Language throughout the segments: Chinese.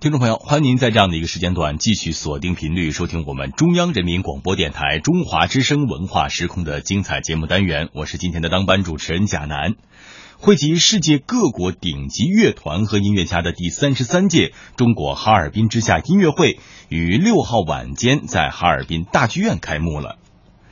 听众朋友，欢迎您在这样的一个时间段继续锁定频率，收听我们中央人民广播电台中华之声文化时空的精彩节目单元。我是今天的当班主持人贾楠。汇集世界各国顶级乐团和音乐家的第三十三届中国哈尔滨之夏音乐会，于六号晚间在哈尔滨大剧院开幕了。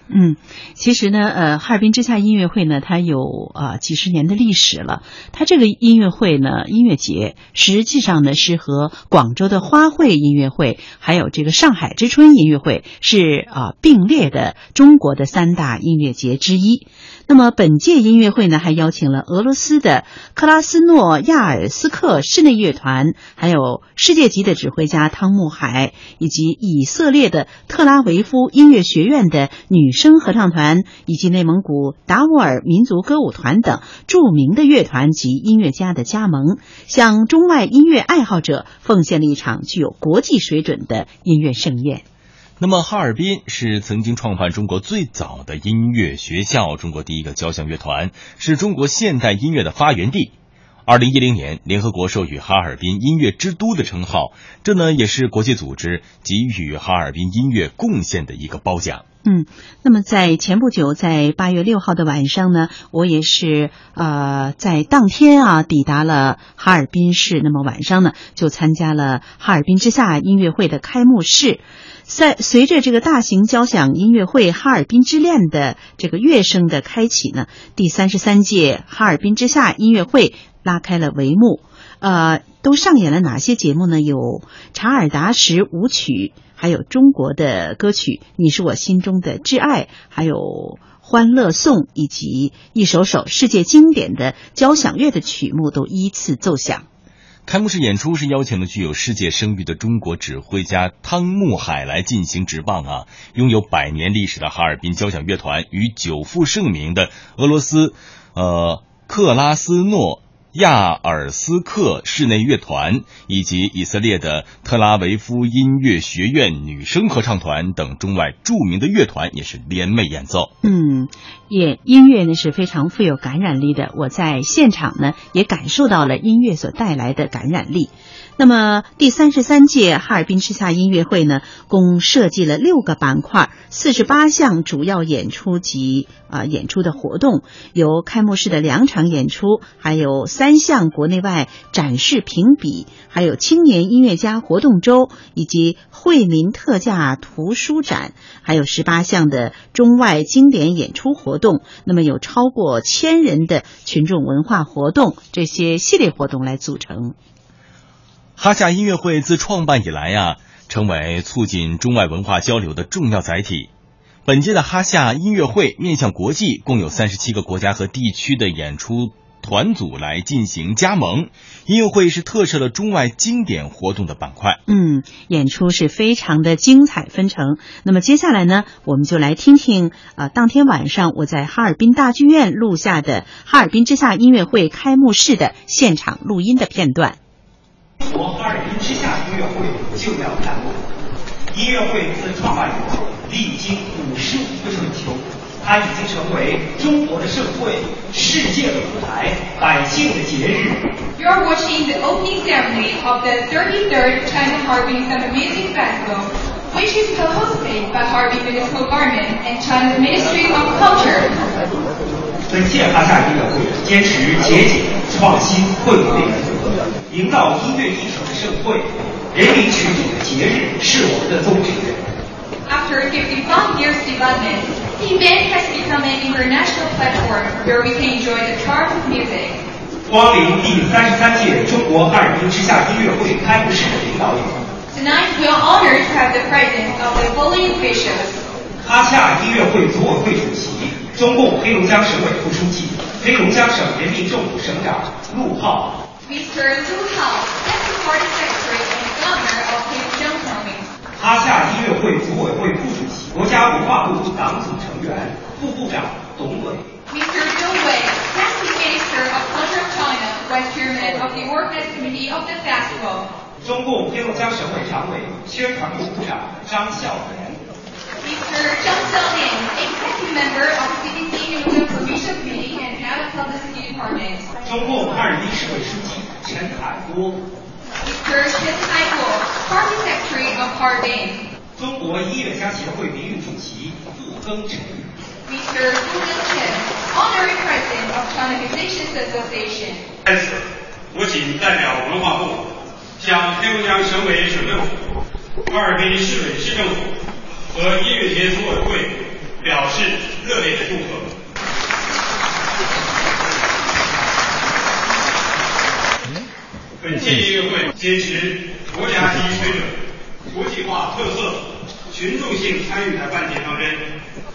嗯，其实呢，呃，哈尔滨之夏音乐会呢，它有啊几十年的历史了。它这个音乐会呢，音乐节实际上呢是和广州的花卉音乐会，还有这个上海之春音乐会是啊并列的中国的三大音乐节之一。那么本届音乐会呢，还邀请了俄罗斯的克拉斯诺亚尔斯克室内乐团，还有世界级的指挥家汤穆海，以及以色列的特拉维夫音乐学院的女声合唱团，以及内蒙古达斡尔民族歌舞团等著名的乐团及音乐家的加盟，向中外音乐爱好者奉献了一场具有国际水准的音乐盛宴。那么，哈尔滨是曾经创办中国最早的音乐学校，中国第一个交响乐团，是中国现代音乐的发源地。二零一零年，联合国授予哈尔滨音乐之都的称号，这呢也是国际组织给予哈尔滨音乐贡献的一个褒奖。嗯，那么在前不久，在八月六号的晚上呢，我也是呃在当天啊抵达了哈尔滨市，那么晚上呢就参加了哈尔滨之夏音乐会的开幕式。在随着这个大型交响音乐会《哈尔滨之恋》的这个乐声的开启呢，第三十三届哈尔滨之夏音乐会拉开了帷幕。呃，都上演了哪些节目呢？有查尔达什舞曲，还有中国的歌曲《你是我心中的挚爱》，还有《欢乐颂》，以及一首首世界经典的交响乐的曲目都依次奏响。开幕式演出是邀请了具有世界声誉的中国指挥家汤穆海来进行执棒啊！拥有百年历史的哈尔滨交响乐团与久负盛名的俄罗斯，呃，克拉斯诺。亚尔斯克室内乐团以及以色列的特拉维夫音乐学院女声合唱团等中外著名的乐团也是联袂演奏。嗯，也音乐呢是非常富有感染力的。我在现场呢也感受到了音乐所带来的感染力。那么第三十三届哈尔滨之夏音乐会呢，共设计了六个板块，四十八项主要演出及啊演出的活动，有开幕式的两场演出，还有三项国内外展示评比，还有青年音乐家活动周，以及惠民特价图书展，还有十八项的中外经典演出活活动。那么有超过千人的群众文化活动这些系列活动来组成。哈夏音乐会自创办以来呀，成为促进中外文化交流的重要载体。本届的哈夏音乐会面向国际，共有三十七个国家和地区的演出团组来进行加盟。音乐会是特设了中外经典活动的板块。嗯，演出是非常的精彩纷呈。那么接下来呢，我们就来听听啊，当天晚上我在哈尔滨大剧院录下的哈尔滨之夏音乐会开幕式的现场录音的片段。国哈尔滨之夏音乐会就要开幕。音乐会自创办以来，历经五十五个春秋，它已经成为中国的盛会、世界的舞台、百姓的节日。You are watching the opening ceremony of the 33rd China Harbin Summer Music Festival, which is co-hosted by Harbin Municipal Government and China's Ministry of Culture. 本届哈夏音乐会坚持节俭、创新、惠民的原则。营造音乐艺术的盛会，人民群众的节日是我们的宗旨。After 55 years development, the event has become an international platform where we can enjoy the charm of music. 光临第三十三届中国哈尔滨之夏音乐会开幕式的领导有：Tonight we are honored to have the presence of the following officials. 哈夏音乐会组委会主席、中共黑龙江省委副书记、黑龙江省人民政府省长陆浩。Mr. Lu Hao, Deputy Party Secretary and Governor of Heilongjiang Province. 哈夏音乐会组委会副主席、 国家文化部党组成员、副部长董伟。Mr. Wei, Deputy Minister of Culture of China, Vice Chairman of the Organizing Committee of the Festival. 中共黑龙江省委常委、宣传部部长张孝廉。Mr. Zhang Xiaolian, Executive Member of the CDC Heilongjiang Provincial Committee and Head of Publicity Department. 中共哈尔滨市委书记陈海波。Mr. Chen Haibo, Party Secretary of Harbin. 中国音乐家协会名誉主席傅庚辰。Mr. Fu Chen, Honorary President of China Musicians Association. 在此，我谨代表文化部向黑龙江省委省政府、哈尔滨市委市政府和音乐节组委会表示热烈的祝贺。本届音乐会坚持国家级水准、国际化特色、群众性参与的办节方针，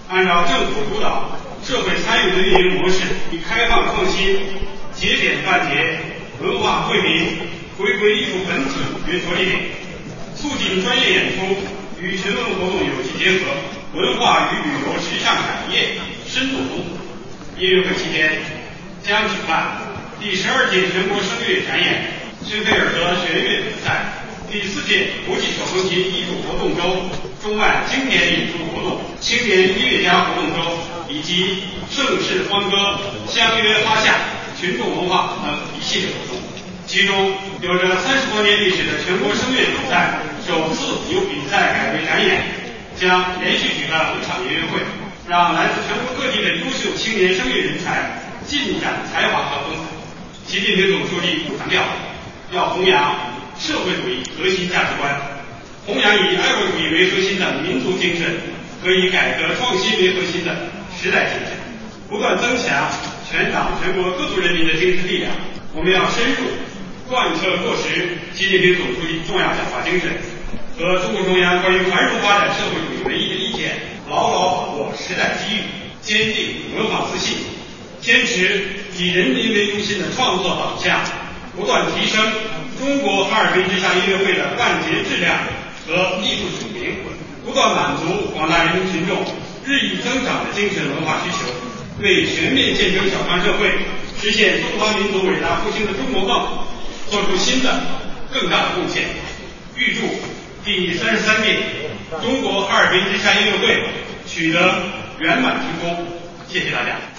按照政府主导、社会参与的运营模式，以开放创新、节点办节、文化惠民、回归艺术本体为着力点，促进专业演出与群众活动有机结合，文化与旅游时尚产业深度融合。音乐会期间将举办第十二届全国声乐展演、申菲尔德弦乐比赛、第四届国际手风琴艺术活动周、中外经典演出活动、青年音乐家活动周以及盛世欢歌、相约花下、群众文化等一系列活动。其中有着三十多年历史的全国声乐比赛，首次由比赛改为展演，将连续举办五场音乐会，让来自全国各地的优秀青年声乐人才尽展才华和风采。习近平总书记强调，要弘扬社会主义核心价值观，弘扬以爱国主义为核心的民族精神和以改革创新为核心的时代精神，不断增强全党全国各族人民的精神力量。我们要深入贯彻落实习近平总书记重要讲话精神和中共中央关于繁荣发展社会主义文艺的意见，牢牢把握时代机遇，坚定文化自信，坚持以人民为中心的创作导向，不断提升中国哈尔滨之夏音乐会的办节质量和艺术水平，不断满足广大人民群众日益增长的精神文化需求，为全面建成小康社会、实现中华民族伟大复兴的中国梦做出新的、更大的贡献。预祝第三十三届中国哈尔滨之夏音乐会取得圆满成功。谢谢大家。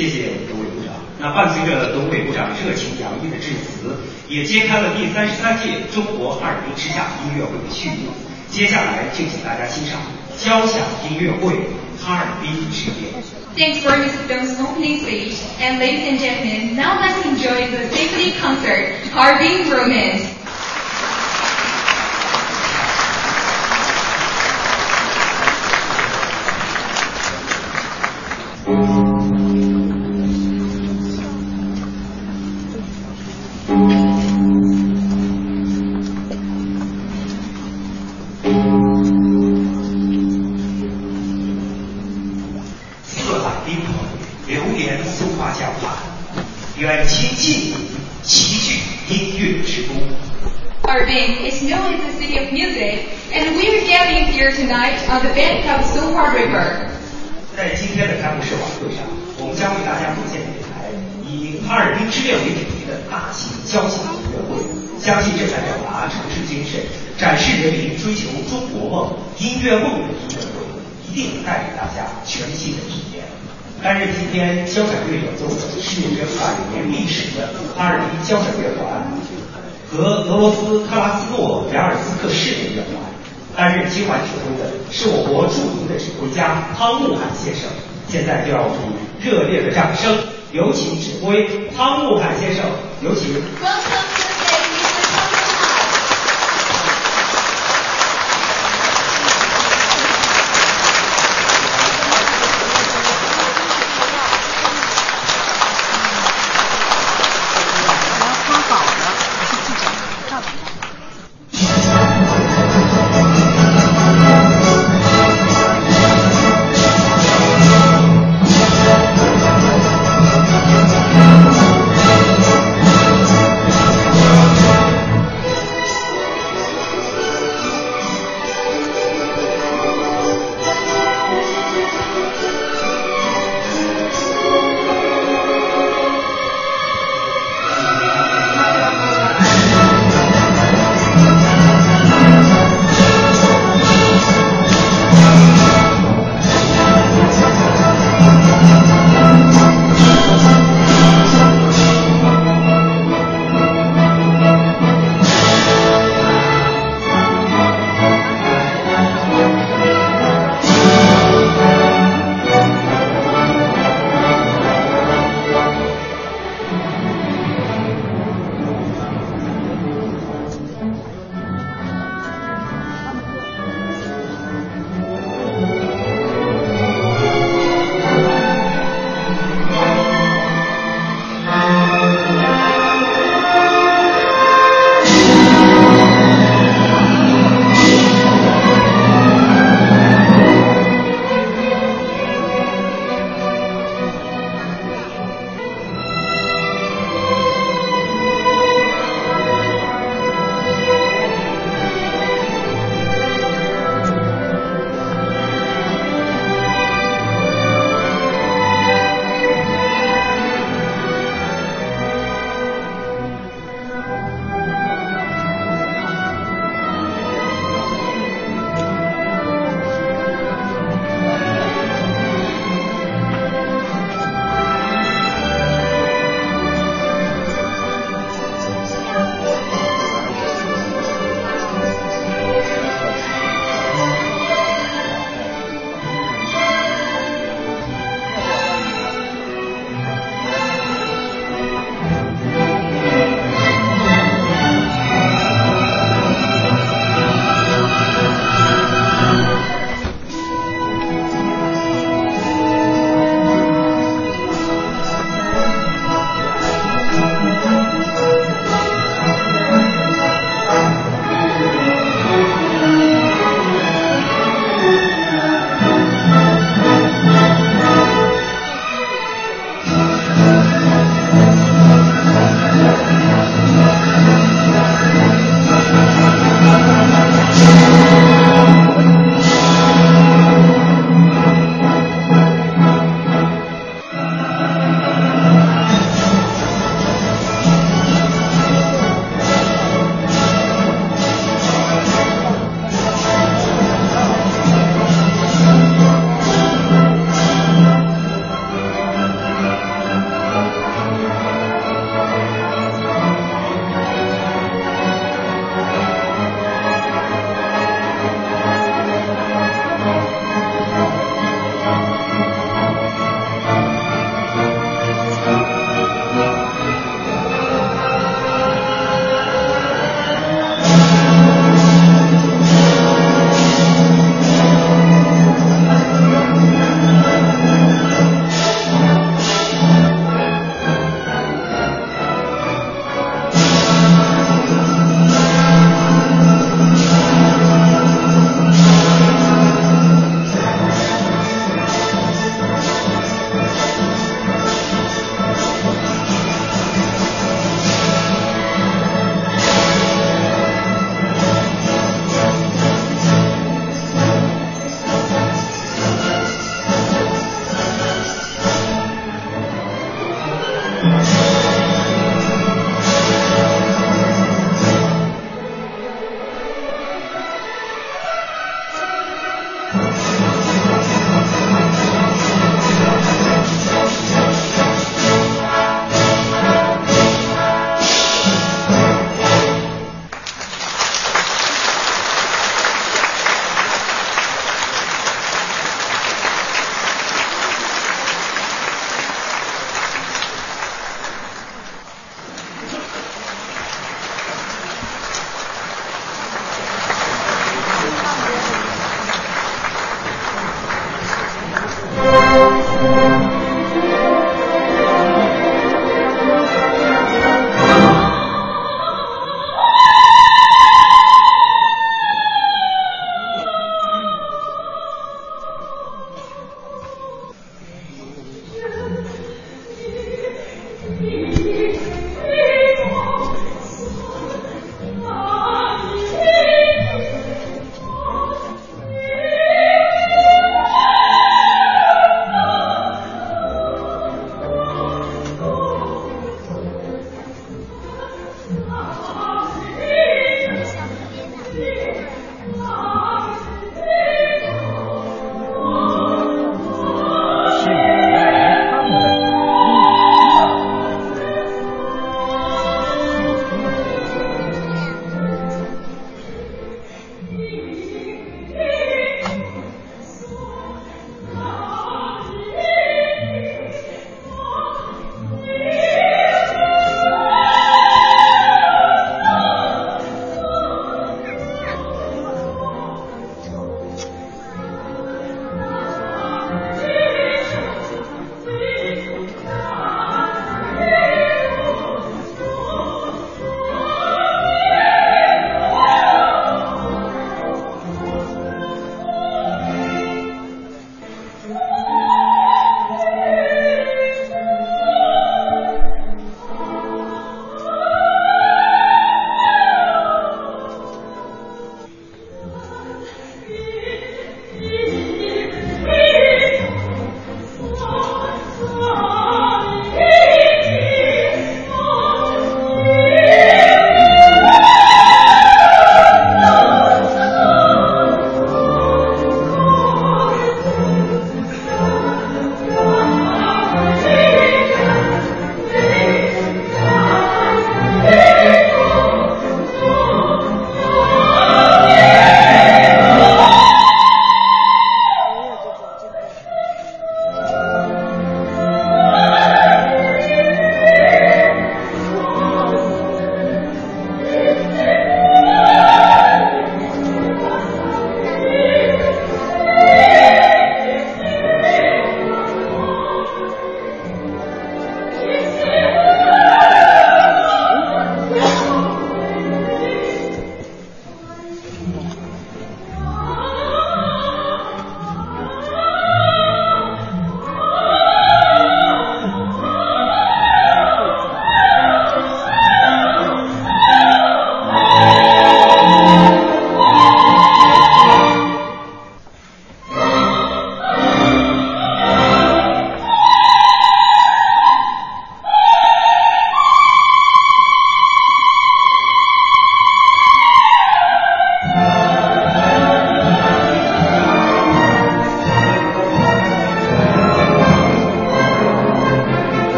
谢谢董委部长。那伴随着董伟部长热情洋溢的致辞，也揭开了第三十三届中国哈尔滨之夏音乐会的序幕。接下来就请大家欣赏交响音乐会《哈尔滨之夜》。Thanks for Mr. Dong's opening speech. And ladies and gentlemen, now let's enjoy the symphony concert, Harbin Romance. 梦的音乐会，一定带给大家全新的体验。担任今天交响乐演奏的是有着百年历史的哈尔滨交响乐团和俄罗斯克拉斯诺亚尔斯克市的乐团。担任今晚指挥的是我国著名的指挥家汤慕罕先生。现在就让我们以热烈的掌声，有请指挥汤慕罕先生，有请。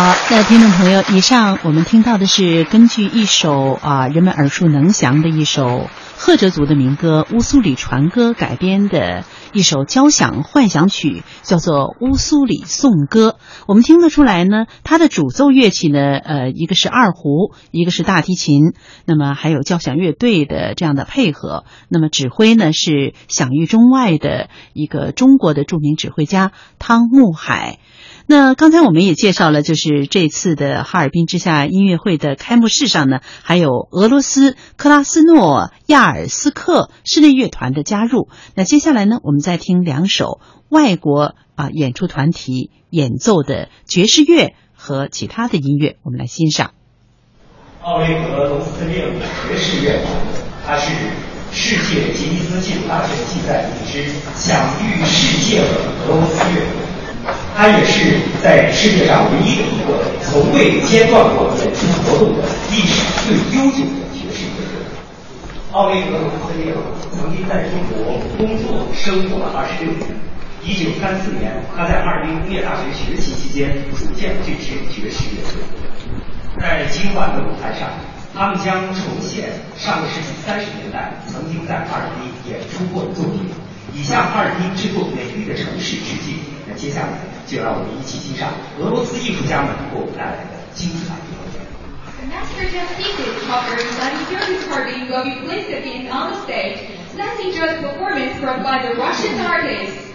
好，那听众朋友，以上我们听到的是根据一首啊人们耳熟能详的一首赫哲族的民歌《乌苏里船歌》改编的一首交响幻想曲，叫做《乌苏里颂歌》。我们听得出来呢，它的主奏乐器呢，呃，一个是二胡，一个是大提琴，那么还有交响乐队的这样的配合。那么指挥呢是享誉中外的一个中国的著名指挥家汤沐海。那刚才我们也介绍了，就是这次的哈尔滨之夏音乐会的开幕式上呢，还有俄罗斯克拉斯诺亚尔斯克室内乐团的加入。那接下来呢，我们再听两首外国啊演出团体演奏的爵士乐和其他的音乐，我们来欣赏。奥雷格·罗斯列爵士乐，它是世界吉尼斯纪录大全记载已知享誉世界的俄罗斯乐。它也是在世界上唯一的一个从未间断过演出活动的历史最悠久的爵士乐队。奥雷格·罗斯列夫曾经在中国工作生活了二十六年。一九三四年，他在哈尔滨工业大学学习期间组建了这支爵士乐队。在今晚的舞台上，他们将重现上个世纪三十年代曾经在哈尔滨演出过的作品，以向哈尔滨这座美丽的城市致敬。接下来。就让我们一起欣赏俄罗斯艺术家们给我们带来的精彩表演。Master Jeff Keegan offers Vladimir Harbin will be placed again on the stage. let's enjoy performance brought by the Russian artists.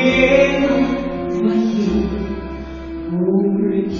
天了我已无人听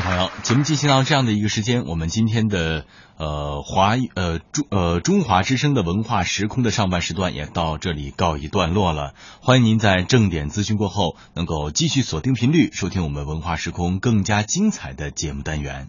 朋友节目进行到这样的一个时间，我们今天的呃华呃中呃中华之声的文化时空的上半时段也到这里告一段落了。欢迎您在正点资讯过后，能够继续锁定频率，收听我们文化时空更加精彩的节目单元。